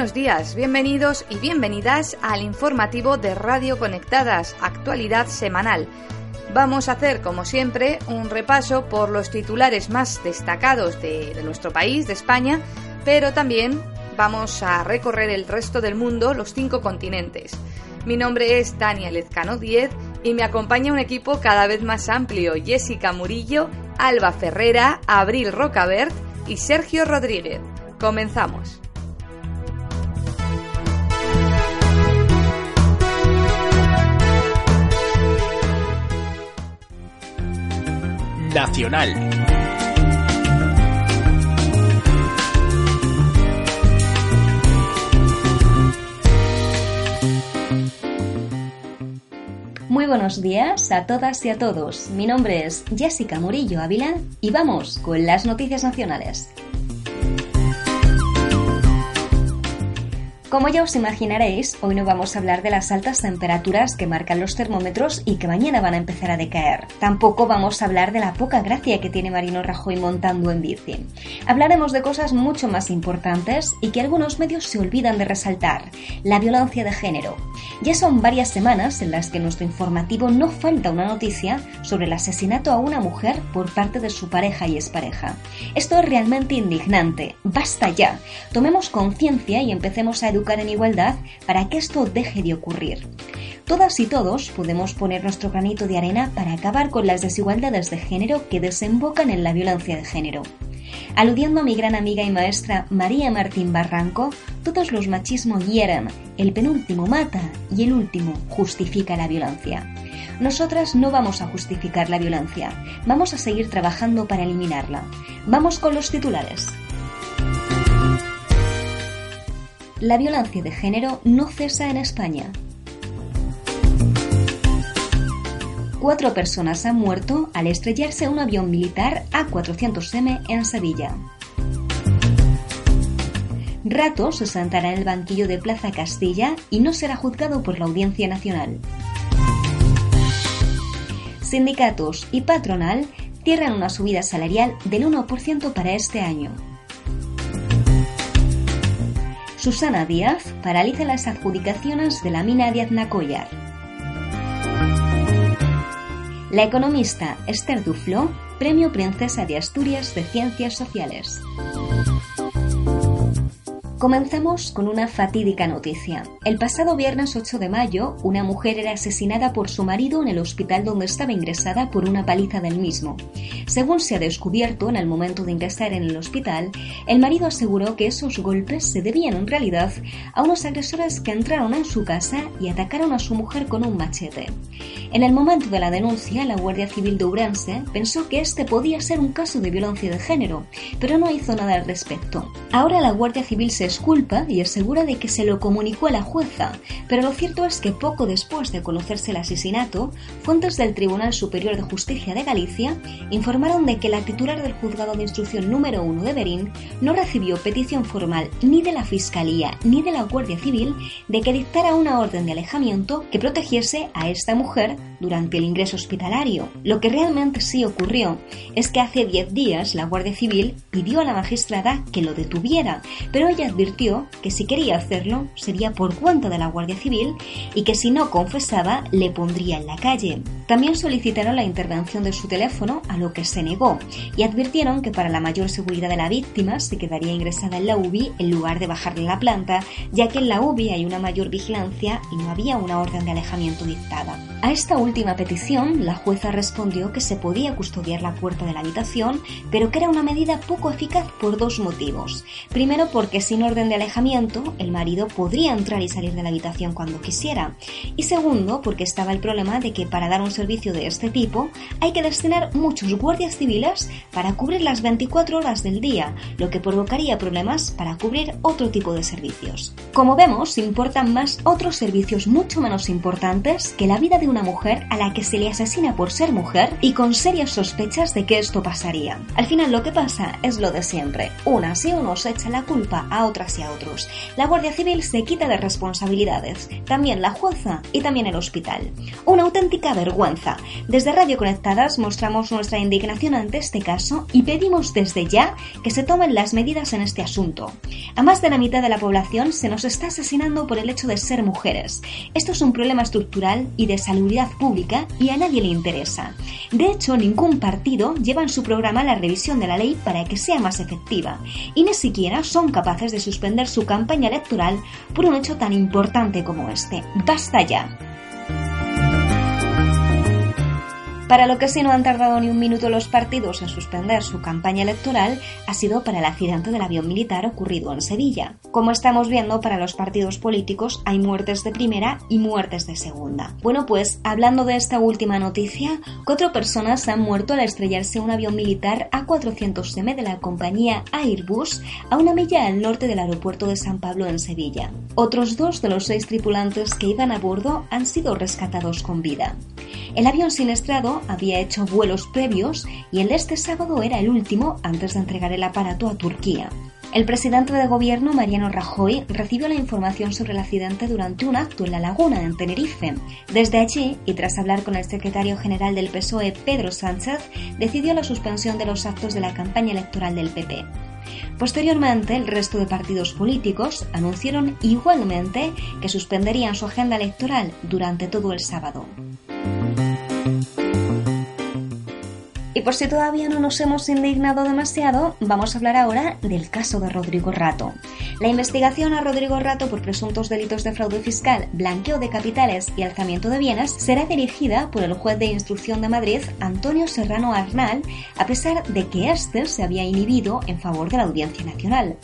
Buenos días, bienvenidos y bienvenidas al informativo de Radio Conectadas, actualidad semanal. Vamos a hacer, como siempre, un repaso por los titulares más destacados de, nuestro país, de España, pero también vamos a recorrer el resto del mundo, los cinco continentes. Mi nombre es Tania Lezcano Diez y me acompaña un equipo cada vez más amplio, Jessica Murillo, Alba Ferrera, Abril Rocabert y Sergio Rodríguez. Comenzamos. Muy buenos días a todas y a todos. Mi nombre es Jessica Murillo Ávila y vamos con las noticias nacionales. Como ya os imaginaréis, hoy no vamos a hablar de las altas temperaturas que marcan los termómetros y que mañana van a empezar a decaer. Tampoco vamos a hablar de la poca gracia que tiene Marino Rajoy montando en bici. Hablaremos de cosas mucho más importantes y que algunos medios se olvidan de resaltar, la violencia de género. Ya son varias semanas en las que nuestro informativo no falta una noticia sobre el asesinato a una mujer por parte de su pareja y expareja. Esto es realmente indignante. Basta ya. Tomemos conciencia y empecemos a educar en igualdad para que esto deje de ocurrir. Todas y todos podemos poner nuestro granito de arena para acabar con las desigualdades de género que desembocan en la violencia de género. Aludiendo a mi gran amiga y maestra María Martín Barranco, todos los machismos hieren, el penúltimo mata y el último justifica la violencia. Nosotras no vamos a justificar la violencia, vamos a seguir trabajando para eliminarla. Vamos con los titulares. La violencia de género no cesa en España. Cuatro personas han muerto al estrellarse un avión militar A400M en Sevilla. Rato se sentará en el banquillo de Plaza Castilla y no será juzgado por la Audiencia Nacional. Sindicatos y patronal cierran una subida salarial del 1% para este año. Susana Díaz paraliza las adjudicaciones de la mina de Aznacollar. La economista Esther Duflo, Premio Princesa de Asturias de Ciencias Sociales. Comenzamos con una fatídica noticia. El pasado viernes 8 de mayo, una mujer era asesinada por su marido en el hospital donde estaba ingresada por una paliza del mismo. Según se ha descubierto en el momento de ingresar en el hospital, el marido aseguró que esos golpes se debían en realidad a unos agresores que entraron en su casa y atacaron a su mujer con un machete. En el momento de la denuncia, la Guardia Civil de Ourense pensó que este podía ser un caso de violencia de género, pero no hizo nada al respecto. Ahora la Guardia Civil se disculpa y asegura de que se lo comunicó a la jueza, pero lo cierto es que poco después de conocerse el asesinato, fuentes del Tribunal Superior de Justicia de Galicia informaron de que la titular del juzgado de instrucción número 1 de Berín no recibió petición formal ni de la Fiscalía ni de la Guardia Civil de que dictara una orden de alejamiento que protegiese a esta mujer durante el ingreso hospitalario. Lo que realmente sí ocurrió es que hace 10 días la Guardia Civil pidió a la magistrada que lo detuviera, pero ella advirtió que si quería hacerlo sería por cuenta de la Guardia Civil y que si no confesaba le pondría en la calle. También solicitaron la intervención de su teléfono, a lo que se negó, y advirtieron que para la mayor seguridad de la víctima se quedaría ingresada en la UBI en lugar de bajarle la planta, ya que en la UBI hay una mayor vigilancia y no había una orden de alejamiento dictada. A esta petición, la jueza respondió que se podía custodiar la puerta de la habitación, pero que era una medida poco eficaz por dos motivos. Primero, porque sin orden de alejamiento, el marido podría entrar y salir de la habitación cuando quisiera. Y segundo, porque estaba el problema de que para dar un servicio de este tipo hay que destinar muchos guardias civiles para cubrir las 24 horas del día, lo que provocaría problemas para cubrir otro tipo de servicios. Como vemos, importan más otros servicios mucho menos importantes que la vida de una mujer a la que se le asesina por ser mujer y con serias sospechas de que esto pasaría. Al final lo que pasa es lo de siempre. Unas y unos echa la culpa a otras y a otros. La Guardia Civil se quita de responsabilidades, también la jueza y también el hospital. Una auténtica vergüenza. Desde Radio Conectadas mostramos nuestra indignación ante este caso y pedimos desde ya que se tomen las medidas en este asunto. A más de la mitad de la población se nos está asesinando por el hecho de ser mujeres. Esto es un problema estructural y de salubridad pública y a nadie le interesa. De hecho, ningún partido lleva en su programa la revisión de la ley para que sea más efectiva y ni siquiera son capaces de suspender su campaña electoral por un hecho tan importante como este. ¡Basta ya! Para lo que sí no han tardado ni un minuto los partidos en suspender su campaña electoral ha sido para el accidente del avión militar ocurrido en Sevilla. Como estamos viendo, para los partidos políticos hay muertes de primera y muertes de segunda. Bueno, pues hablando de esta última noticia, cuatro personas han muerto al estrellarse un avión militar A400M de la compañía Airbus a una milla al norte del aeropuerto de San Pablo en Sevilla. Otros dos de los seis tripulantes que iban a bordo han sido rescatados con vida. El avión siniestrado había hecho vuelos previos y el este sábado era el último antes de entregar el aparato a Turquía. El presidente de gobierno, Mariano Rajoy, recibió la información sobre el accidente durante un acto en La Laguna, en Tenerife. Desde allí, y tras hablar con el secretario general del PSOE, Pedro Sánchez, decidió la suspensión de los actos de la campaña electoral del PP. Posteriormente, el resto de partidos políticos anunciaron igualmente que suspenderían su agenda electoral durante todo el sábado. Y por si todavía no nos hemos indignado demasiado, vamos a hablar ahora del caso de Rodrigo Rato. La investigación a Rodrigo Rato por presuntos delitos de fraude fiscal, blanqueo de capitales y alzamiento de bienes será dirigida por el juez de instrucción de Madrid, Antonio Serrano Arnal, a pesar de que éste se había inhibido en favor de la Audiencia Nacional.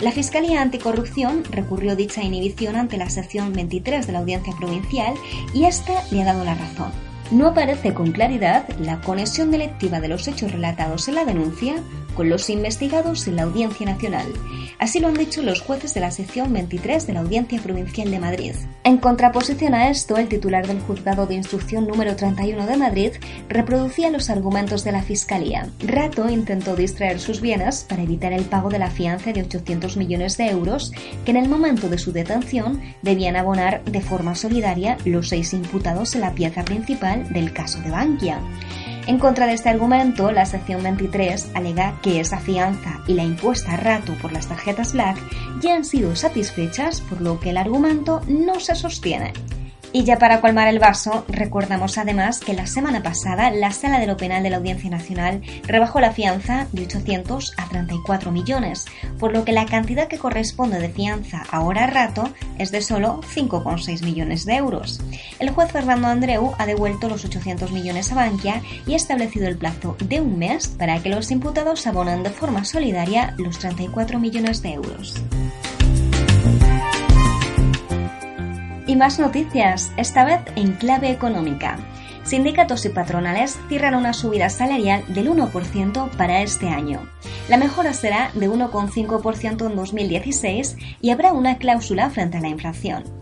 La Fiscalía Anticorrupción recurrió dicha inhibición ante la sección 23 de la Audiencia Provincial y ésta le ha dado la razón no aparece con claridad la conexión delictiva de los hechos relatados en la denuncia con los investigados en la Audiencia Nacional. Así lo han dicho los jueces de la sección 23 de la Audiencia Provincial de Madrid. En contraposición a esto, el titular del Juzgado de Instrucción número 31 de Madrid reproducía los argumentos de la Fiscalía. Rato intentó distraer sus bienes para evitar el pago de la fianza de 800 millones de euros que en el momento de su detención debían abonar de forma solidaria los seis imputados en la pieza principal del caso de Bankia. En contra de este argumento, la sección 23 alega que esa fianza y la impuesta a rato por las tarjetas Black ya han sido satisfechas, por lo que el argumento no se sostiene. Y ya para colmar el vaso, recordamos además que la semana pasada la Sala de lo Penal de la Audiencia Nacional rebajó la fianza de 800 a 34 millones, por lo que la cantidad que corresponde de fianza ahora a rato es de solo 5,6 millones de euros. El juez Fernando Andreu ha devuelto los 800 millones a Bankia y ha establecido el plazo de un mes para que los imputados abonen de forma solidaria los 34 millones de euros. Más noticias, esta vez en clave económica. Sindicatos y patronales cierran una subida salarial del 1% para este año. La mejora será de 1,5% en 2016 y habrá una cláusula frente a la inflación.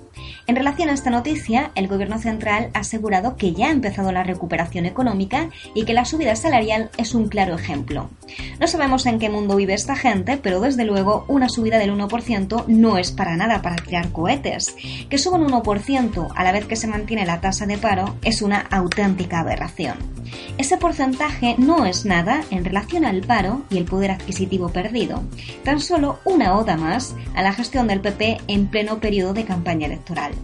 En relación a esta noticia, el Gobierno central ha asegurado que ya ha empezado la recuperación económica y que la subida salarial es un claro ejemplo. No sabemos en qué mundo vive esta gente, pero desde luego una subida del 1% no es para nada para tirar cohetes. Que suba un 1% a la vez que se mantiene la tasa de paro es una auténtica aberración. Ese porcentaje no es nada en relación al paro y el poder adquisitivo perdido, tan solo una oda más a la gestión del PP en pleno periodo de campaña electoral.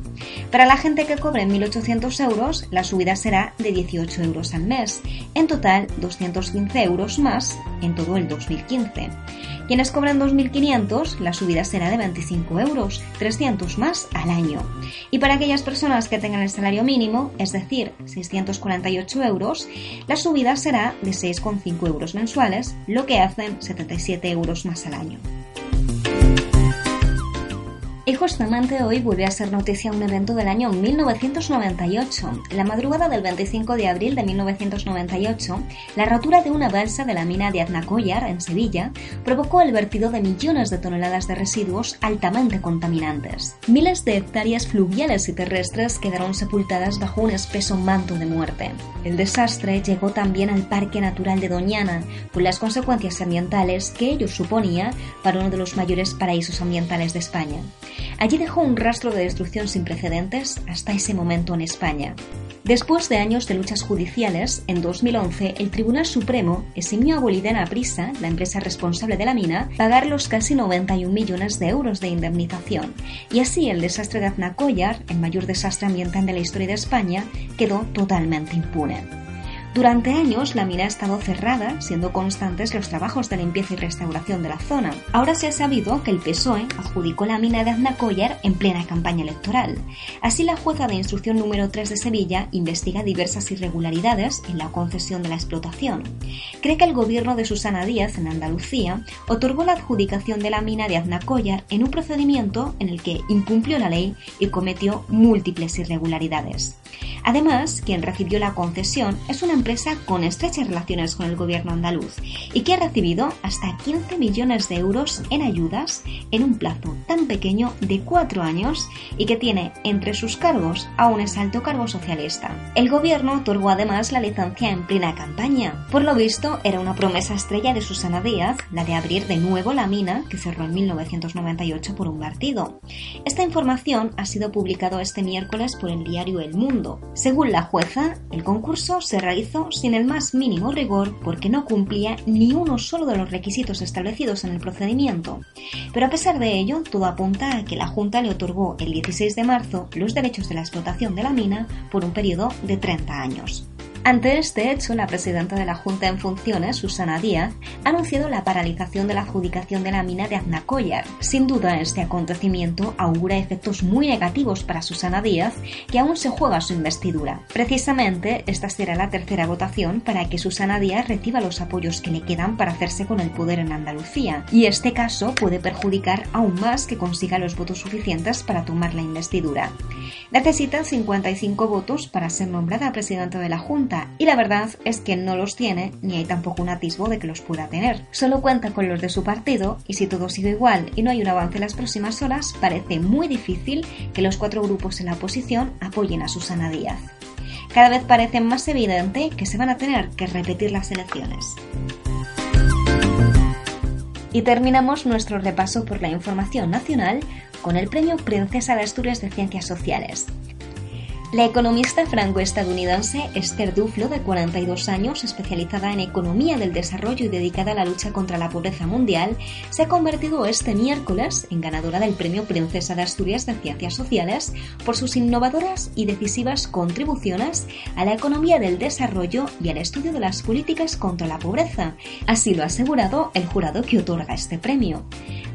Para la gente que cobre 1.800 euros, la subida será de 18 euros al mes, en total 215 euros más en todo el 2015. Quienes cobran 2.500, la subida será de 25 euros, 300 más al año. Y para aquellas personas que tengan el salario mínimo, es decir, 648 euros, la subida será de 6,5 euros mensuales, lo que hacen 77 euros más al año. Y justamente hoy vuelve a ser noticia un evento del año 1998. La madrugada del 25 de abril de 1998, la rotura de una balsa de la mina de Aznacoyar, en Sevilla, provocó el vertido de millones de toneladas de residuos altamente contaminantes. Miles de hectáreas fluviales y terrestres quedaron sepultadas bajo un espeso manto de muerte. El desastre llegó también al Parque Natural de Doñana, con las consecuencias ambientales que ello suponía para uno de los mayores paraísos ambientales de España. Allí dejó un rastro de destrucción sin precedentes hasta ese momento en España. Después de años de luchas judiciales, en 2011 el Tribunal Supremo eximió a Bolidena Prisa, la empresa responsable de la mina, pagar los casi 91 millones de euros de indemnización. Y así el desastre de Aznacoyar, el mayor desastre ambiental de la historia de España, quedó totalmente impune. Durante años la mina ha estado cerrada, siendo constantes los trabajos de limpieza y restauración de la zona. Ahora se ha sabido que el PSOE adjudicó la mina de Aznacoyar en plena campaña electoral. Así la jueza de instrucción número 3 de Sevilla investiga diversas irregularidades en la concesión de la explotación. Cree que el gobierno de Susana Díaz en Andalucía otorgó la adjudicación de la mina de Aznacoyar en un procedimiento en el que incumplió la ley y cometió múltiples irregularidades. Además, quien recibió la concesión es una empresa con estrechas relaciones con el gobierno andaluz y que ha recibido hasta 15 millones de euros en ayudas en un plazo tan pequeño de cuatro años y que tiene entre sus cargos a un exalto cargo socialista. El gobierno otorgó además la licencia en plena campaña. Por lo visto, era una promesa estrella de Susana Díaz, la de abrir de nuevo la mina que cerró en 1998 por un partido. Esta información ha sido publicado este miércoles por el diario El Mundo. Según la jueza, el concurso se sin el más mínimo rigor porque no cumplía ni uno solo de los requisitos establecidos en el procedimiento. Pero a pesar de ello, todo apunta a que la Junta le otorgó el 16 de marzo los derechos de la explotación de la mina por un periodo de 30 años. Ante este hecho, la presidenta de la Junta en funciones, Susana Díaz, ha anunciado la paralización de la adjudicación de la mina de Aznacoyar. Sin duda, este acontecimiento augura efectos muy negativos para Susana Díaz, que aún se juega su investidura. Precisamente, esta será la tercera votación para que Susana Díaz reciba los apoyos que le quedan para hacerse con el poder en Andalucía, y este caso puede perjudicar aún más que consiga los votos suficientes para tomar la investidura. Necesita 55 votos para ser nombrada presidenta de la Junta y la verdad es que no los tiene ni hay tampoco un atisbo de que los pueda tener. Solo cuenta con los de su partido y si todo sigue igual y no hay un avance en las próximas horas, parece muy difícil que los cuatro grupos en la oposición apoyen a Susana Díaz. Cada vez parece más evidente que se van a tener que repetir las elecciones. Y terminamos nuestro repaso por la información nacional con el Premio Princesa de Asturias de Ciencias Sociales. La economista franco-estadounidense Esther Duflo, de 42 años, especializada en economía del desarrollo y dedicada a la lucha contra la pobreza mundial, se ha convertido este miércoles en ganadora del Premio Princesa de Asturias de Ciencias Sociales por sus innovadoras y decisivas contribuciones a la economía del desarrollo y al estudio de las políticas contra la pobreza. Así lo ha asegurado el jurado que otorga este premio.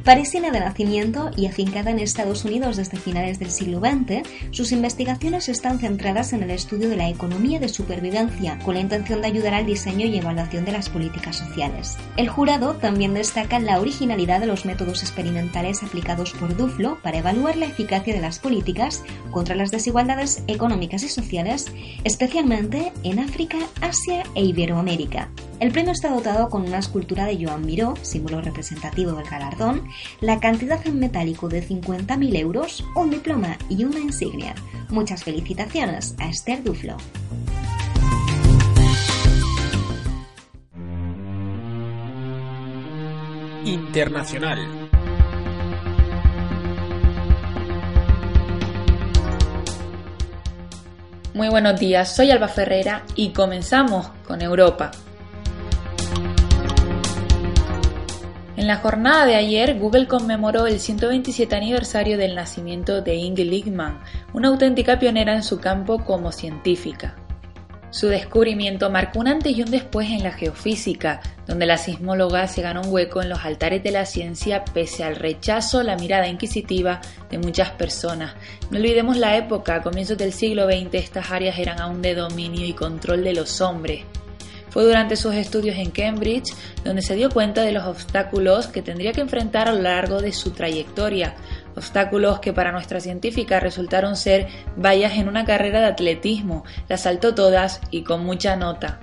Parisina de nacimiento y afincada en Estados Unidos desde finales del siglo XX, sus investigaciones están centradas en el estudio de la economía de supervivencia, con la intención de ayudar al diseño y evaluación de las políticas sociales. El jurado también destaca la originalidad de los métodos experimentales aplicados por Duflo para evaluar la eficacia de las políticas contra las desigualdades económicas y sociales, especialmente en África, Asia e Iberoamérica. El premio está dotado con una escultura de Joan Miró, símbolo representativo del galardón, la cantidad en metálico de 50.000 euros, un diploma y una insignia. Muchas felicitaciones a Esther Duflo. Internacional. Muy buenos días, soy Alba Ferrera y comenzamos con Europa. En la jornada de ayer, Google conmemoró el 127 aniversario del nacimiento de Inge Lickman, una auténtica pionera en su campo como científica. Su descubrimiento marcó un antes y un después en la geofísica, donde la sismóloga se ganó un hueco en los altares de la ciencia pese al rechazo, la mirada inquisitiva de muchas personas. No olvidemos la época, a comienzos del siglo XX estas áreas eran aún de dominio y control de los hombres. Fue durante sus estudios en Cambridge donde se dio cuenta de los obstáculos que tendría que enfrentar a lo largo de su trayectoria, obstáculos que para nuestra científica resultaron ser vallas en una carrera de atletismo, las saltó todas y con mucha nota.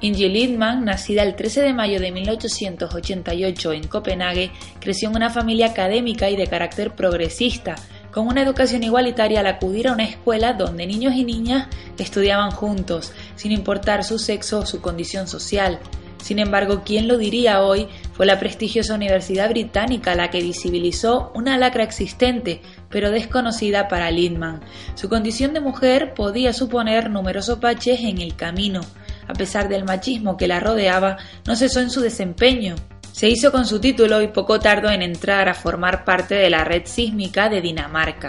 Inge Lidman, nacida el 13 de mayo de 1888 en Copenhague, creció en una familia académica y de carácter progresista, con una educación igualitaria al acudir a una escuela donde niños y niñas estudiaban juntos, sin importar su sexo o su condición social. Sin embargo, ¿quién lo diría hoy? Fue la prestigiosa Universidad Británica la que visibilizó una lacra existente, pero desconocida para Lindman. Su condición de mujer podía suponer numerosos baches en el camino. A pesar del machismo que la rodeaba, no cesó en su desempeño. Se hizo con su título y poco tardó en entrar a formar parte de la red sísmica de Dinamarca.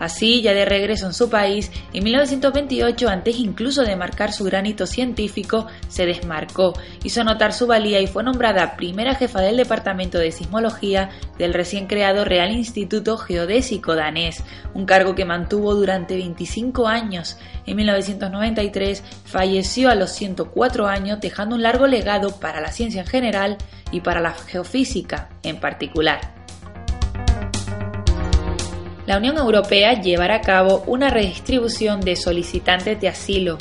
Así, ya de regreso en su país, en 1928, antes incluso de marcar su granito científico, se desmarcó, hizo notar su valía y fue nombrada primera jefa del Departamento de Sismología del recién creado Real Instituto Geodésico danés, un cargo que mantuvo durante 25 años. En 1993 falleció a los 104 años, dejando un largo legado para la ciencia en general y para la geofísica en particular la Unión Europea llevará a cabo una redistribución de solicitantes de asilo.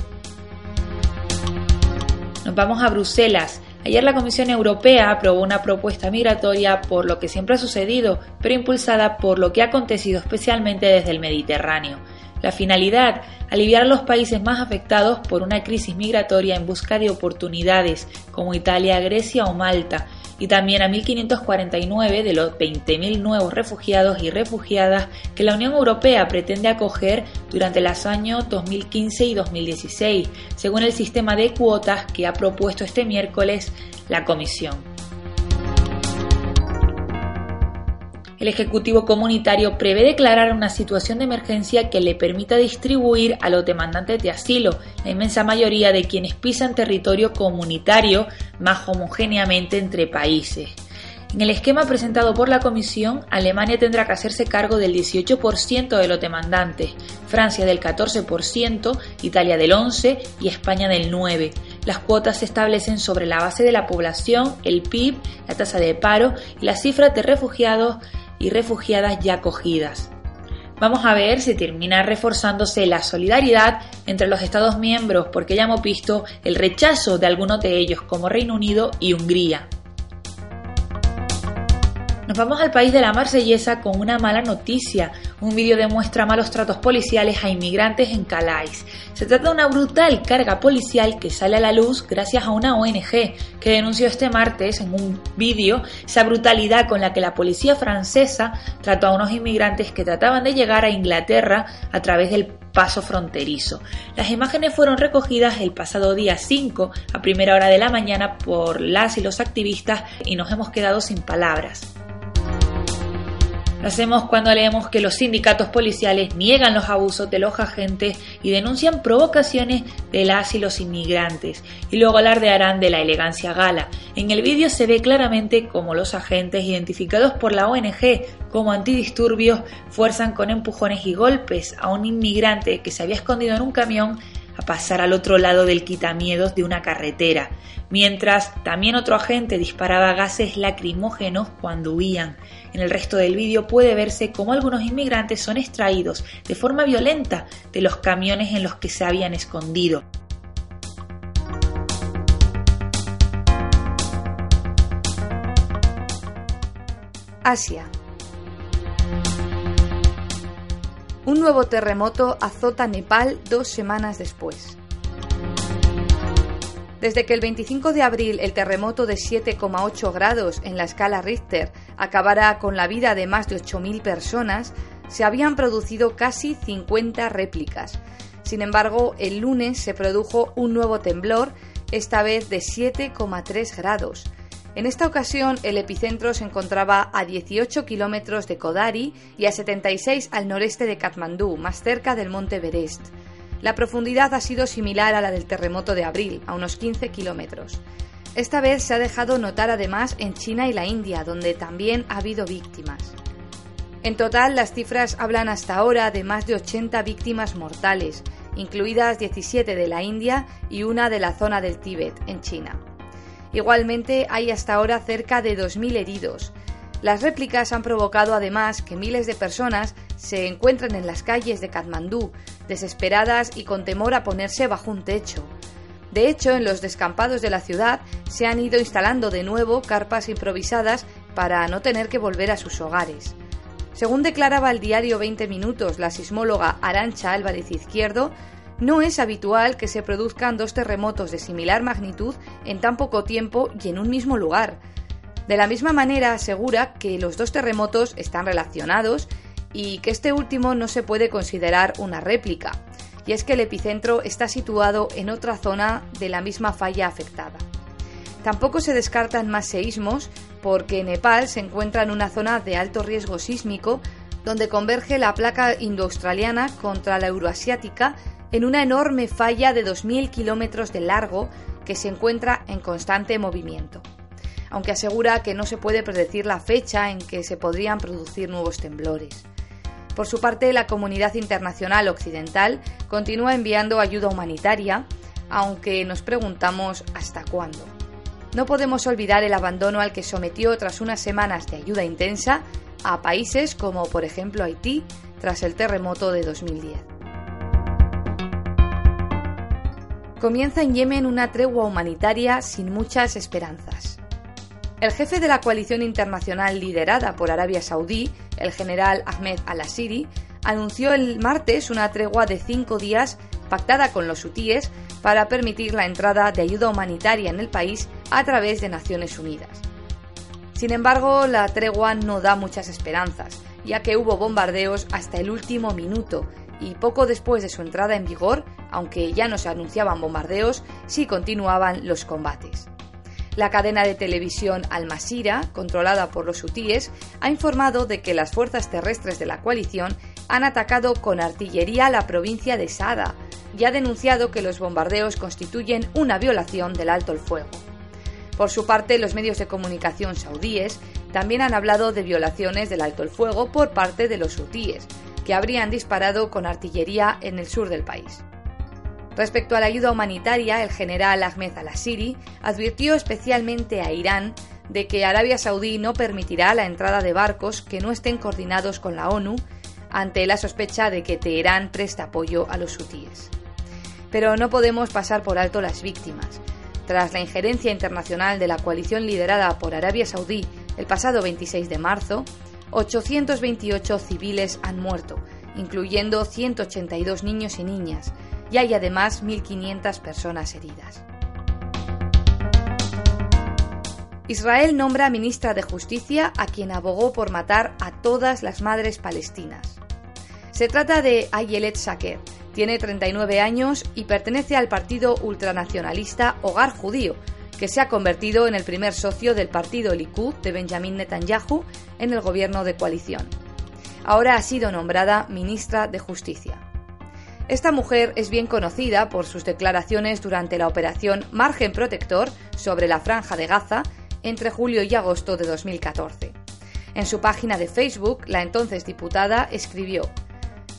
Nos vamos a Bruselas. Ayer la Comisión Europea aprobó una propuesta migratoria por lo que siempre ha sucedido, pero impulsada por lo que ha acontecido especialmente desde el Mediterráneo. La finalidad, aliviar a los países más afectados por una crisis migratoria en busca de oportunidades, como Italia, Grecia o Malta, y también a 1.549 de los 20.000 nuevos refugiados y refugiadas que la Unión Europea pretende acoger durante los años 2015 y 2016, según el sistema de cuotas que ha propuesto este miércoles la Comisión. El Ejecutivo Comunitario prevé declarar una situación de emergencia que le permita distribuir a los demandantes de asilo, la inmensa mayoría de quienes pisan territorio comunitario más homogéneamente entre países. En el esquema presentado por la Comisión, Alemania tendrá que hacerse cargo del 18% de los demandantes, Francia del 14%, Italia del 11% y España del 9%. Las cuotas se establecen sobre la base de la población, el PIB, la tasa de paro y las cifras de refugiados y refugiadas ya acogidas. Vamos a ver si termina reforzándose la solidaridad entre los Estados miembros porque ya hemos visto el rechazo de algunos de ellos como Reino Unido y Hungría. Nos vamos al país de la marsellesa con una mala noticia. Un vídeo demuestra malos tratos policiales a inmigrantes en Calais. Se trata de una brutal carga policial que sale a la luz gracias a una ONG que denunció este martes en un vídeo esa brutalidad con la que la policía francesa trató a unos inmigrantes que trataban de llegar a Inglaterra a través del paso fronterizo. Las imágenes fueron recogidas el pasado día 5 a primera hora de la mañana por las y los activistas y nos hemos quedado sin palabras. Lo hacemos cuando leemos que los sindicatos policiales niegan los abusos de los agentes y denuncian provocaciones de las y los inmigrantes, y luego alardearán de la elegancia gala. En el vídeo se ve claramente cómo los agentes, identificados por la ONG como antidisturbios, fuerzan con empujones y golpes a un inmigrante que se había escondido en un camión a pasar al otro lado del quitamiedos de una carretera, mientras también otro agente disparaba gases lacrimógenos cuando huían. En el resto del vídeo puede verse cómo algunos inmigrantes son extraídos de forma violenta de los camiones en los que se habían escondido. Asia. Un nuevo terremoto azota Nepal dos semanas después. Desde que el 25 de abril el terremoto de 7,8 grados en la escala Richter acabara con la vida de más de 8.000 personas, se habían producido casi 50 réplicas. Sin embargo, el lunes se produjo un nuevo temblor, esta vez de 7,3 grados. En esta ocasión, el epicentro se encontraba a 18 kilómetros de Kodari y a 76 al noreste de Katmandú, más cerca del monte Everest. La profundidad ha sido similar a la del terremoto de abril, a unos 15 kilómetros. Esta vez se ha dejado notar además en China y la India, donde también ha habido víctimas. En total, las cifras hablan hasta ahora de más de 80 víctimas mortales, incluidas 17 de la India y una de la zona del Tíbet, en China. Igualmente, hay hasta ahora cerca de 2.000 heridos. Las réplicas han provocado además que miles de personas se encuentren en las calles de Katmandú, desesperadas y con temor a ponerse bajo un techo. De hecho, en los descampados de la ciudad se han ido instalando de nuevo carpas improvisadas para no tener que volver a sus hogares. Según declaraba el diario 20 Minutos la sismóloga Arancha Álvarez Izquierdo, no es habitual que se produzcan dos terremotos de similar magnitud en tan poco tiempo y en un mismo lugar. De la misma manera asegura que los dos terremotos están relacionados y que este último no se puede considerar una réplica, y es que el epicentro está situado en otra zona de la misma falla afectada. Tampoco se descartan más seísmos porque Nepal se encuentra en una zona de alto riesgo sísmico donde converge la placa indoaustraliana contra la euroasiática en una enorme falla de 2.000 kilómetros de largo que se encuentra en constante movimiento, aunque asegura que no se puede predecir la fecha en que se podrían producir nuevos temblores. Por su parte, la comunidad internacional occidental continúa enviando ayuda humanitaria, aunque nos preguntamos hasta cuándo. No podemos olvidar el abandono al que sometió tras unas semanas de ayuda intensa a países como por ejemplo Haití tras el terremoto de 2010. Comienza en Yemen una tregua humanitaria sin muchas esperanzas. El jefe de la coalición internacional liderada por Arabia Saudí, el general Ahmed al-Asiri, anunció el martes una tregua de cinco días pactada con los hutíes para permitir la entrada de ayuda humanitaria en el país a través de Naciones Unidas. Sin embargo, la tregua no da muchas esperanzas, ya que hubo bombardeos hasta el último minuto y poco después de su entrada en vigor, aunque ya no se anunciaban bombardeos, sí continuaban los combates. La cadena de televisión Al Masira, controlada por los hutíes, ha informado de que las fuerzas terrestres de la coalición han atacado con artillería la provincia de Sada y ha denunciado que los bombardeos constituyen una violación del alto el fuego. Por su parte, los medios de comunicación saudíes también han hablado de violaciones del alto el fuego por parte de los hutíes, que habrían disparado con artillería en el sur del país. Respecto a la ayuda humanitaria, el general Ahmed al-Assiri advirtió especialmente a Irán de que Arabia Saudí no permitirá la entrada de barcos que no estén coordinados con la ONU ante la sospecha de que Teherán presta apoyo a los hutíes. Pero no podemos pasar por alto las víctimas. Tras la injerencia internacional de la coalición liderada por Arabia Saudí el pasado 26 de marzo, 828 civiles han muerto, incluyendo 182 niños y niñas, y hay además 1.500 personas heridas. Israel nombra ministra de Justicia a quien abogó por matar a todas las madres palestinas. Se trata de Ayelet Shaker, tiene 39 años y pertenece al partido ultranacionalista Hogar Judío, que se ha convertido en el primer socio del partido Likud de Benjamin Netanyahu en el gobierno de coalición. Ahora ha sido nombrada ministra de Justicia. Esta mujer es bien conocida por sus declaraciones durante la operación Margen Protector sobre la franja de Gaza entre julio y agosto de 2014. En su página de Facebook, la entonces diputada escribió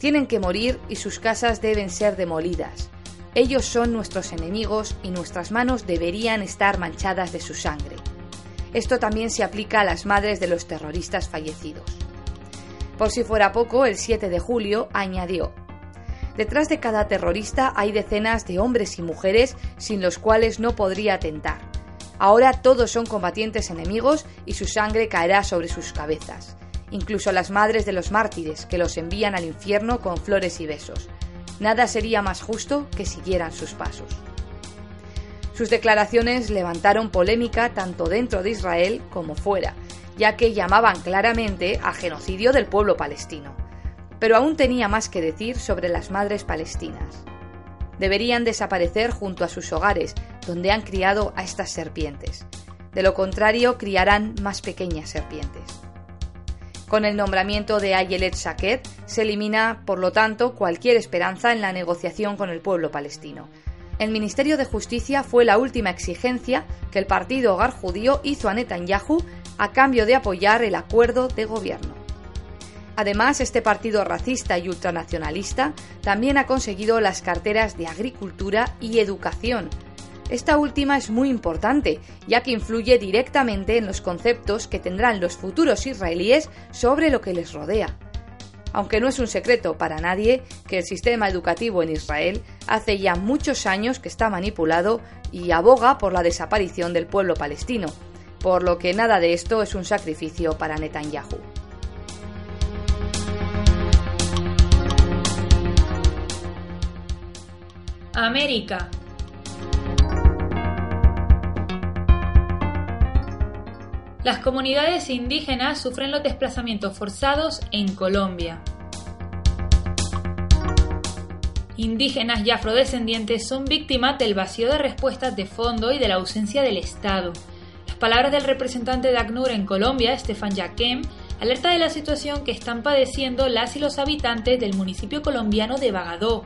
tienen que morir y sus casas deben ser demolidas. Ellos son nuestros enemigos y nuestras manos deberían estar manchadas de su sangre. Esto también se aplica a las madres de los terroristas fallecidos. Por si fuera poco, el 7 de julio añadió, Detrás de cada terrorista hay decenas de hombres y mujeres sin los cuales no podría atentar. Ahora todos son combatientes enemigos y su sangre caerá sobre sus cabezas, incluso las madres de los mártires que los envían al infierno con flores y besos. Nada sería más justo que siguieran sus pasos. Sus declaraciones levantaron polémica tanto dentro de Israel como fuera, ya que llamaban claramente a genocidio del pueblo palestino. Pero aún tenía más que decir sobre las madres palestinas deberían desaparecer junto a sus hogares, donde han criado a estas serpientes. De lo contrario, criarán más pequeñas serpientes. Con el nombramiento de Ayelet Shaked se elimina, por lo tanto, cualquier esperanza en la negociación con el pueblo palestino. El Ministerio de Justicia fue la última exigencia que el partido hogar judío hizo a Netanyahu a cambio de apoyar el acuerdo de gobierno. Además, este partido racista y ultranacionalista también ha conseguido las carteras de Agricultura y Educación. Esta última es muy importante, ya que influye directamente en los conceptos que tendrán los futuros israelíes sobre lo que les rodea. Aunque no es un secreto para nadie que el sistema educativo en Israel hace ya muchos años que está manipulado y aboga por la desaparición del pueblo palestino, por lo que nada de esto es un sacrificio para Netanyahu. América. Las comunidades indígenas sufren los desplazamientos forzados en Colombia. Indígenas y afrodescendientes son víctimas del vacío de respuestas de fondo y de la ausencia del Estado. Las palabras del representante de ACNUR en Colombia, Estefan Yaquem, alerta de la situación que están padeciendo las y los habitantes del municipio colombiano de Bagadó,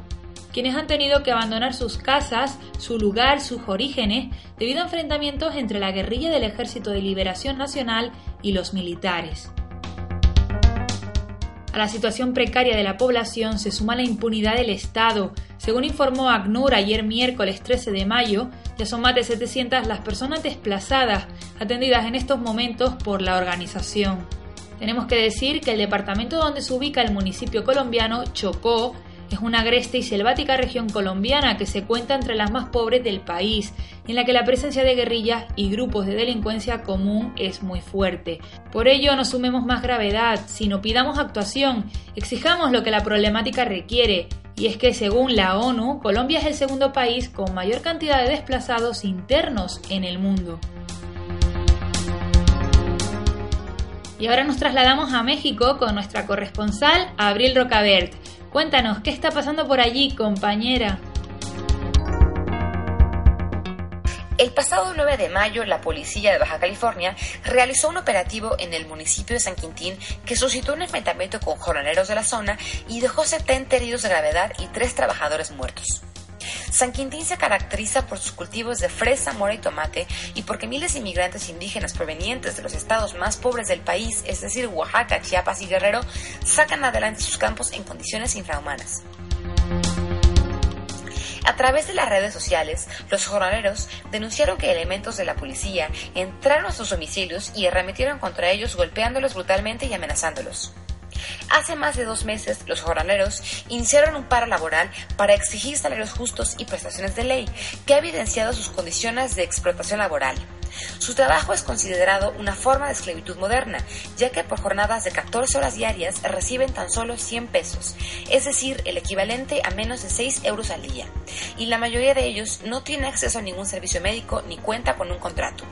quienes han tenido que abandonar sus casas, su lugar, sus orígenes, debido a enfrentamientos entre la guerrilla del Ejército de Liberación Nacional y los militares. A la situación precaria de la población se suma la impunidad del Estado. Según informó ACNUR ayer miércoles 13 de mayo, ya son más de 700 las personas desplazadas atendidas en estos momentos por la organización. Tenemos que decir que el departamento donde se ubica el municipio colombiano, Chocó, es una agreste y selvática región colombiana que se cuenta entre las más pobres del país, en la que la presencia de guerrillas y grupos de delincuencia común es muy fuerte. Por ello no sumemos más gravedad, sino pidamos actuación, exijamos lo que la problemática requiere, y es que según la ONU, Colombia es el segundo país con mayor cantidad de desplazados internos en el mundo. Y ahora nos trasladamos a México con nuestra corresponsal Abril Rocabert. Cuéntanos, ¿qué está pasando por allí, compañera? El pasado 9 de mayo, la policía de Baja California realizó un operativo en el municipio de San Quintín que suscitó un enfrentamiento con jornaleros de la zona y dejó 70 heridos de gravedad y 3 trabajadores muertos. San Quintín se caracteriza por sus cultivos de fresa, mora y tomate y porque miles de inmigrantes indígenas provenientes de los estados más pobres del país, es decir, Oaxaca, Chiapas y Guerrero, sacan adelante sus campos en condiciones infrahumanas. A través de las redes sociales, los jornaleros denunciaron que elementos de la policía entraron a sus domicilios y arremetieron contra ellos golpeándolos brutalmente y amenazándolos. Hace más de dos meses, los jornaleros iniciaron un paro laboral para exigir salarios justos y prestaciones de ley, que ha evidenciado sus condiciones de explotación laboral. Su trabajo es considerado una forma de esclavitud moderna, ya que por jornadas de 14 horas diarias reciben tan solo 100 pesos, es decir, el equivalente a menos de 6 euros al día, y la mayoría de ellos no tiene acceso a ningún servicio médico ni cuenta con un contrato.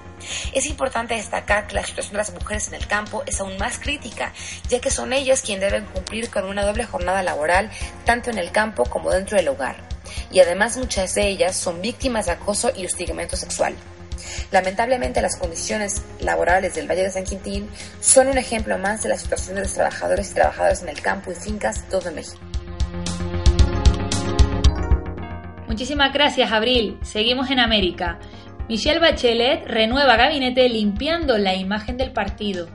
Es importante destacar que la situación de las mujeres en el campo es aún más crítica, ya que son ellas quienes deben cumplir con una doble jornada laboral, tanto en el campo como dentro del hogar. Y además muchas de ellas son víctimas de acoso y hostigamiento sexual. Lamentablemente las condiciones laborales del Valle de San Quintín son un ejemplo más de la situación de los trabajadores y trabajadoras en el campo y fincas de todo México. Muchísimas gracias, Abril. Seguimos en América. Michelle Bachelet renueva gabinete limpiando la imagen del partido.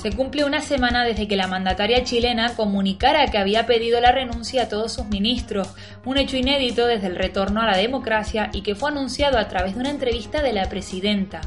Se cumple una semana desde que la mandataria chilena comunicara que había pedido la renuncia a todos sus ministros, un hecho inédito desde el retorno a la democracia y que fue anunciado a través de una entrevista de la presidenta.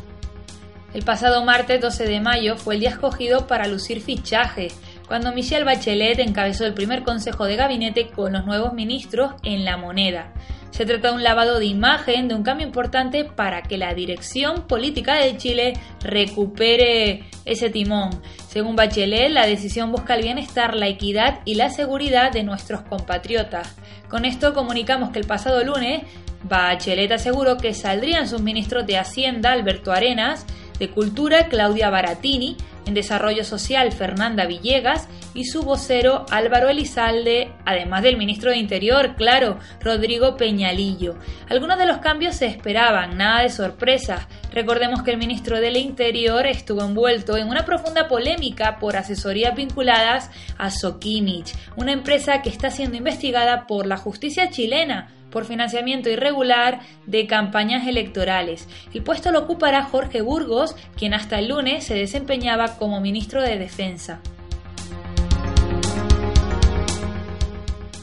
El pasado martes 12 de mayo fue el día escogido para lucir fichajes, cuando Michelle Bachelet encabezó el primer consejo de gabinete con los nuevos ministros en la moneda. Se trata de un lavado de imagen, de un cambio importante para que la dirección política de Chile recupere ese timón. Según Bachelet, la decisión busca el bienestar, la equidad y la seguridad de nuestros compatriotas. Con esto comunicamos que el pasado lunes Bachelet aseguró que saldrían sus ministros de Hacienda, Alberto Arenas, de Cultura, Claudia Baratini, en Desarrollo Social, Fernanda Villegas, y su vocero Álvaro Elizalde, además del ministro de Interior, claro, Rodrigo Peñalillo. Algunos de los cambios se esperaban, nada de sorpresa. Recordemos que el ministro del Interior estuvo envuelto en una profunda polémica por asesorías vinculadas a Sokimich, una empresa que está siendo investigada por la justicia chilena por financiamiento irregular de campañas electorales. El puesto lo ocupará Jorge Burgos, quien hasta el lunes se desempeñaba como ministro de Defensa.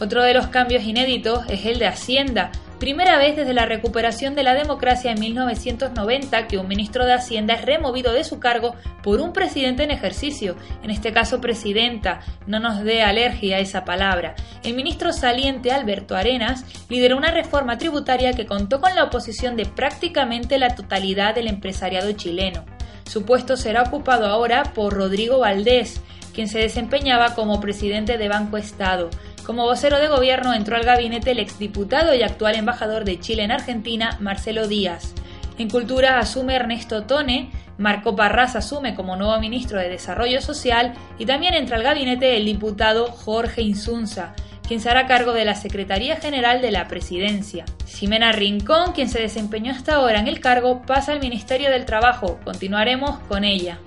Otro de los cambios inéditos es el de Hacienda, Primera vez desde la recuperación de la democracia en 1990 que un ministro de Hacienda es removido de su cargo por un presidente en ejercicio, en este caso presidenta, no nos dé alergia a esa palabra. El ministro saliente Alberto Arenas lideró una reforma tributaria que contó con la oposición de prácticamente la totalidad del empresariado chileno. Su puesto será ocupado ahora por Rodrigo Valdés, quien se desempeñaba como presidente de Banco Estado. Como vocero de gobierno entró al gabinete el exdiputado y actual embajador de Chile en Argentina, Marcelo Díaz. En Cultura asume Ernesto Tone, Marco Parras asume como nuevo ministro de Desarrollo Social y también entra al gabinete el diputado Jorge Insunza, quien se hará cargo de la Secretaría General de la Presidencia. Ximena Rincón, quien se desempeñó hasta ahora en el cargo, pasa al Ministerio del Trabajo. Continuaremos con ella.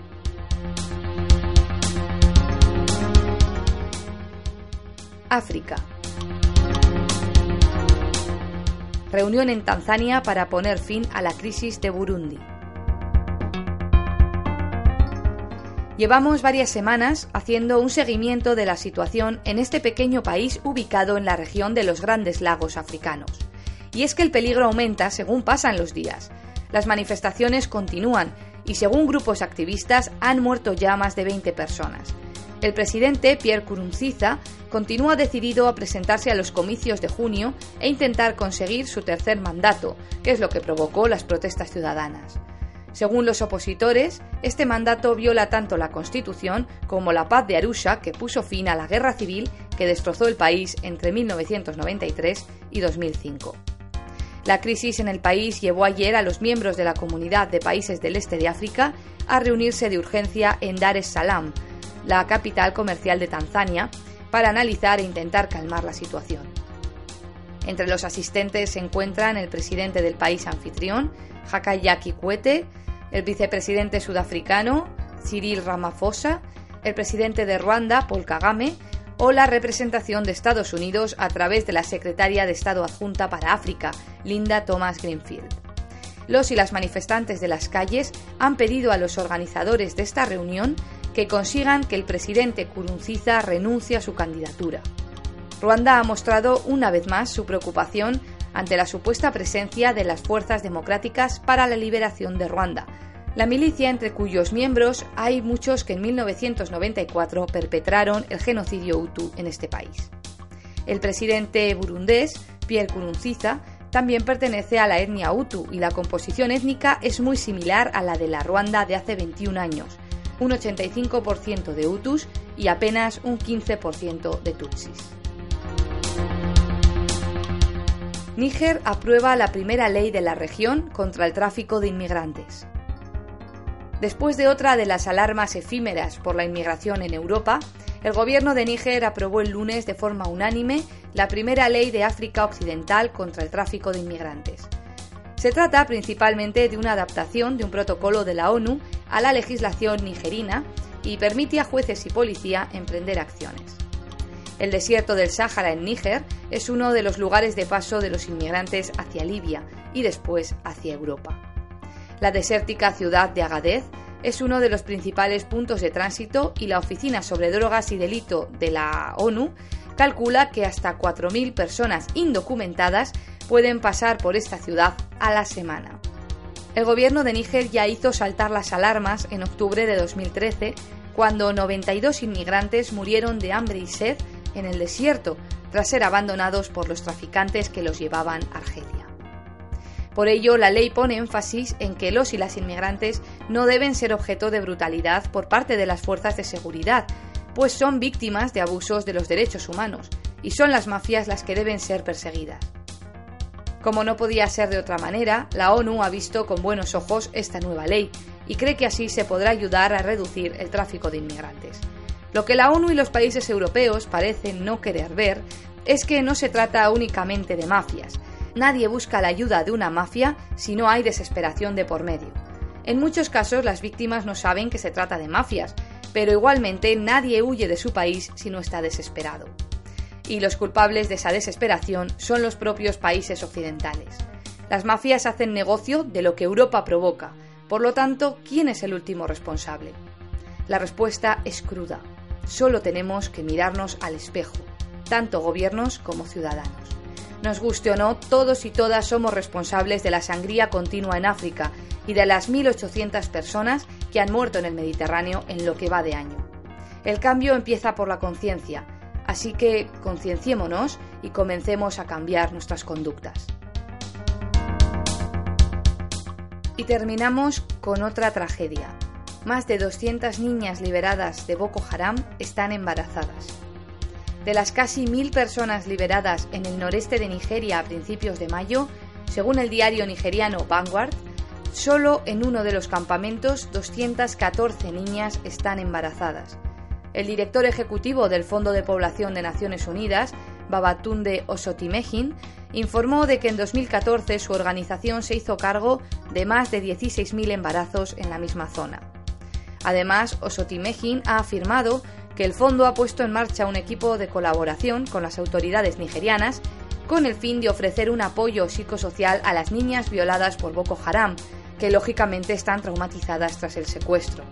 África. Reunión en Tanzania para poner fin a la crisis de Burundi. Llevamos varias semanas haciendo un seguimiento de la situación en este pequeño país ubicado en la región de los Grandes Lagos africanos. Y es que el peligro aumenta según pasan los días. Las manifestaciones continúan y según grupos activistas han muerto ya más de 20 personas. El presidente Pierre Kurunziza continúa decidido a presentarse a los comicios de junio e intentar conseguir su tercer mandato, que es lo que provocó las protestas ciudadanas. Según los opositores, este mandato viola tanto la Constitución como la paz de Arusha, que puso fin a la guerra civil que destrozó el país entre 1993 y 2005. La crisis en el país llevó ayer a los miembros de la Comunidad de Países del Este de África a reunirse de urgencia en Dar es Salaam, la capital comercial de Tanzania, para analizar e intentar calmar la situación. Entre los asistentes se encuentran el presidente del país anfitrión, Hakainde Kikwete, el vicepresidente sudafricano, Cyril Ramaphosa, el presidente de Ruanda, Paul Kagame, o la representación de Estados Unidos a través de la secretaria de Estado adjunta para África, Linda Thomas Greenfield. Los y las manifestantes de las calles han pedido a los organizadores de esta reunión que consigan que el presidente Kurunziza renuncie a su candidatura. Ruanda ha mostrado una vez más su preocupación ante la supuesta presencia de las fuerzas democráticas para la liberación de Ruanda, la milicia entre cuyos miembros hay muchos que en 1994 perpetraron el genocidio Hutu en este país. El presidente burundés, Pierre Kurunziza, también pertenece a la etnia Hutu y la composición étnica es muy similar a la de la Ruanda de hace 21 años, un 85% de Hutus y apenas un 15% de Tutsis. Níger aprueba la primera ley de la región contra el tráfico de inmigrantes. Después de otra de las alarmas efímeras por la inmigración en Europa, el gobierno de Níger aprobó el lunes de forma unánime la primera ley de África Occidental contra el tráfico de inmigrantes. Se trata principalmente de una adaptación de un protocolo de la ONU a la legislación nigerina y permite a jueces y policía emprender acciones. El desierto del Sáhara en Níger es uno de los lugares de paso de los inmigrantes hacia Libia y después hacia Europa. La desértica ciudad de Agadez es uno de los principales puntos de tránsito y la Oficina sobre Drogas y Delito de la ONU calcula que hasta 4.000 personas indocumentadas pueden pasar por esta ciudad a la semana. El gobierno de Níger ya hizo saltar las alarmas en octubre de 2013, cuando 92 inmigrantes murieron de hambre y sed en el desierto, tras ser abandonados por los traficantes que los llevaban a Argelia. Por ello, la ley pone énfasis en que los y las inmigrantes no deben ser objeto de brutalidad por parte de las fuerzas de seguridad, pues son víctimas de abusos de los derechos humanos, y son las mafias las que deben ser perseguidas. Como no podía ser de otra manera, la ONU ha visto con buenos ojos esta nueva ley y cree que así se podrá ayudar a reducir el tráfico de inmigrantes. Lo que la ONU y los países europeos parecen no querer ver es que no se trata únicamente de mafias. Nadie busca la ayuda de una mafia si no hay desesperación de por medio. En muchos casos las víctimas no saben que se trata de mafias, pero igualmente nadie huye de su país si no está desesperado y los culpables de esa desesperación son los propios países occidentales. Las mafias hacen negocio de lo que Europa provoca, por lo tanto, ¿quién es el último responsable? La respuesta es cruda. Solo tenemos que mirarnos al espejo, tanto gobiernos como ciudadanos. Nos guste o no, todos y todas somos responsables de la sangría continua en África y de las 1.800 personas que han muerto en el Mediterráneo en lo que va de año. El cambio empieza por la conciencia, Así que concienciémonos y comencemos a cambiar nuestras conductas. Y terminamos con otra tragedia. Más de 200 niñas liberadas de Boko Haram están embarazadas. De las casi mil personas liberadas en el noreste de Nigeria a principios de mayo, según el diario nigeriano Vanguard, solo en uno de los campamentos 214 niñas están embarazadas el director ejecutivo del Fondo de Población de Naciones Unidas, Babatunde Osotimehin, informó de que en 2014 su organización se hizo cargo de más de 16.000 embarazos en la misma zona. Además, Osotimehin ha afirmado que el fondo ha puesto en marcha un equipo de colaboración con las autoridades nigerianas con el fin de ofrecer un apoyo psicosocial a las niñas violadas por Boko Haram, que lógicamente están traumatizadas tras el secuestro.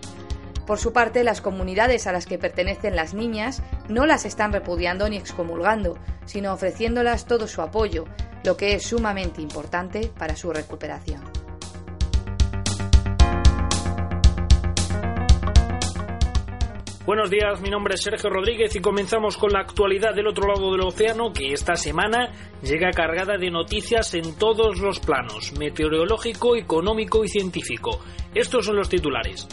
Por su parte, las comunidades a las que pertenecen las niñas no las están repudiando ni excomulgando, sino ofreciéndolas todo su apoyo, lo que es sumamente importante para su recuperación. Buenos días, mi nombre es Sergio Rodríguez y comenzamos con la actualidad del otro lado del océano que esta semana llega cargada de noticias en todos los planos, meteorológico, económico y científico. Estos son los titulares.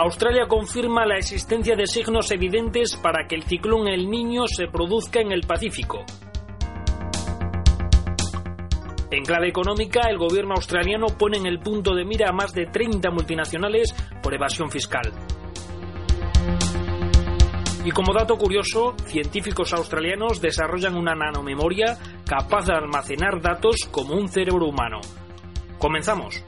Australia confirma la existencia de signos evidentes para que el ciclón El Niño se produzca en el Pacífico. En clave económica, el gobierno australiano pone en el punto de mira a más de 30 multinacionales por evasión fiscal. Y como dato curioso, científicos australianos desarrollan una nanomemoria capaz de almacenar datos como un cerebro humano. Comenzamos.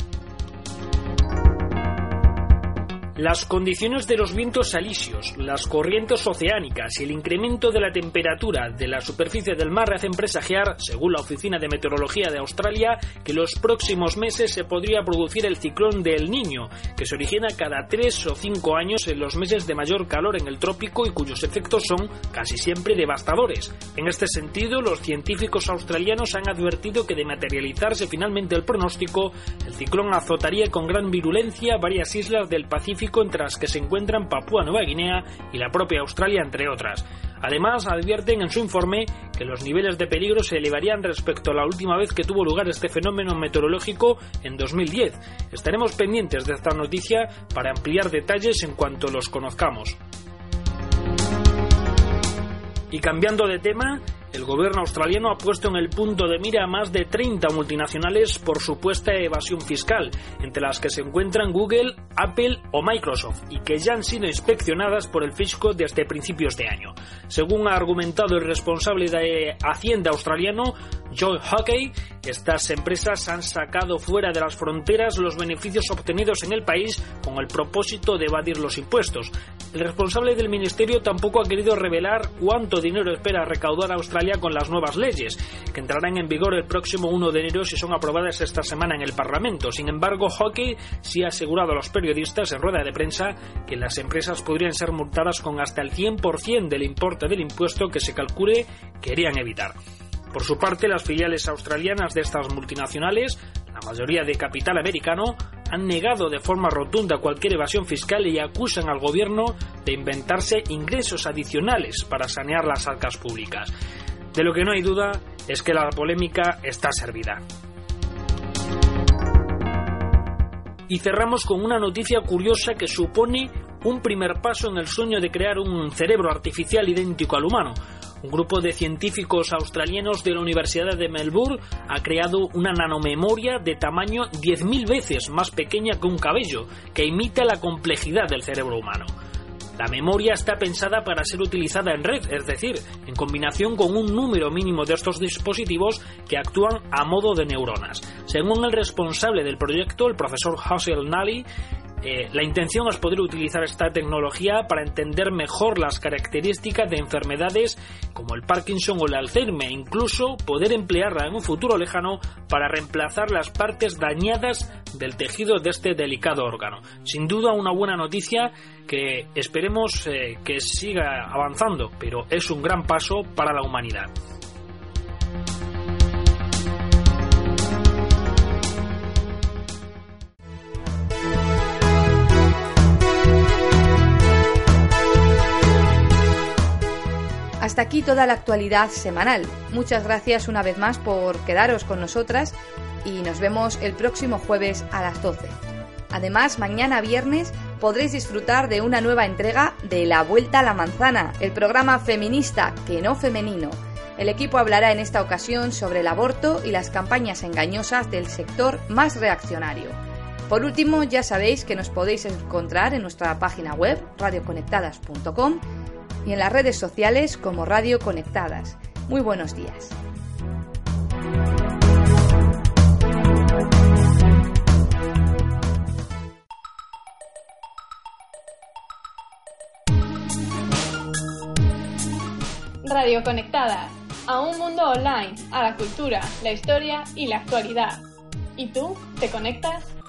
Las condiciones de los vientos alisios, las corrientes oceánicas y el incremento de la temperatura de la superficie del mar hacen presagiar, según la Oficina de Meteorología de Australia, que los próximos meses se podría producir el ciclón del Niño, que se origina cada tres o cinco años en los meses de mayor calor en el trópico y cuyos efectos son casi siempre devastadores. En este sentido, los científicos australianos han advertido que de materializarse finalmente el pronóstico, el ciclón azotaría con gran virulencia varias islas del Pacífico entre las que se encuentran Papúa Nueva Guinea y la propia Australia, entre otras. Además, advierten en su informe que los niveles de peligro se elevarían respecto a la última vez que tuvo lugar este fenómeno meteorológico en 2010. Estaremos pendientes de esta noticia para ampliar detalles en cuanto los conozcamos. Y cambiando de tema, el gobierno australiano ha puesto en el punto de mira a más de 30 multinacionales por supuesta evasión fiscal, entre las que se encuentran Google, Apple o Microsoft, y que ya han sido inspeccionadas por el fisco desde principios de año. Según ha argumentado el responsable de Hacienda australiano, Joe Hockey, estas empresas han sacado fuera de las fronteras los beneficios obtenidos en el país con el propósito de evadir los impuestos. El responsable del ministerio tampoco ha querido revelar cuánto dinero espera recaudar Australia con las nuevas leyes, que entrarán en vigor el próximo 1 de enero si son aprobadas esta semana en el Parlamento. Sin embargo, Hockey sí ha asegurado a los periodistas en rueda de prensa que las empresas podrían ser multadas con hasta el 100% del importe del impuesto que se calcule querían evitar. Por su parte, las filiales australianas de estas multinacionales, la mayoría de capital americano, han negado de forma rotunda cualquier evasión fiscal y acusan al gobierno de inventarse ingresos adicionales para sanear las arcas públicas. De lo que no hay duda es que la polémica está servida. Y cerramos con una noticia curiosa que supone un primer paso en el sueño de crear un cerebro artificial idéntico al humano. Un grupo de científicos australianos de la Universidad de Melbourne ha creado una nanomemoria de tamaño 10.000 veces más pequeña que un cabello, que imita la complejidad del cerebro humano. La memoria está pensada para ser utilizada en red, es decir, en combinación con un número mínimo de estos dispositivos que actúan a modo de neuronas. Según el responsable del proyecto, el profesor Hassel Nally, eh, la intención es poder utilizar esta tecnología para entender mejor las características de enfermedades como el Parkinson o el Alzheimer, e incluso poder emplearla en un futuro lejano para reemplazar las partes dañadas del tejido de este delicado órgano. Sin duda una buena noticia que esperemos eh, que siga avanzando, pero es un gran paso para la humanidad. Hasta aquí toda la actualidad semanal. Muchas gracias una vez más por quedaros con nosotras y nos vemos el próximo jueves a las 12. Además, mañana viernes podréis disfrutar de una nueva entrega de La Vuelta a la Manzana, el programa feminista que no femenino. El equipo hablará en esta ocasión sobre el aborto y las campañas engañosas del sector más reaccionario. Por último, ya sabéis que nos podéis encontrar en nuestra página web radioconectadas.com y en las redes sociales como Radio Conectadas. Muy buenos días. Radio Conectadas, a un mundo online, a la cultura, la historia y la actualidad. ¿Y tú te conectas?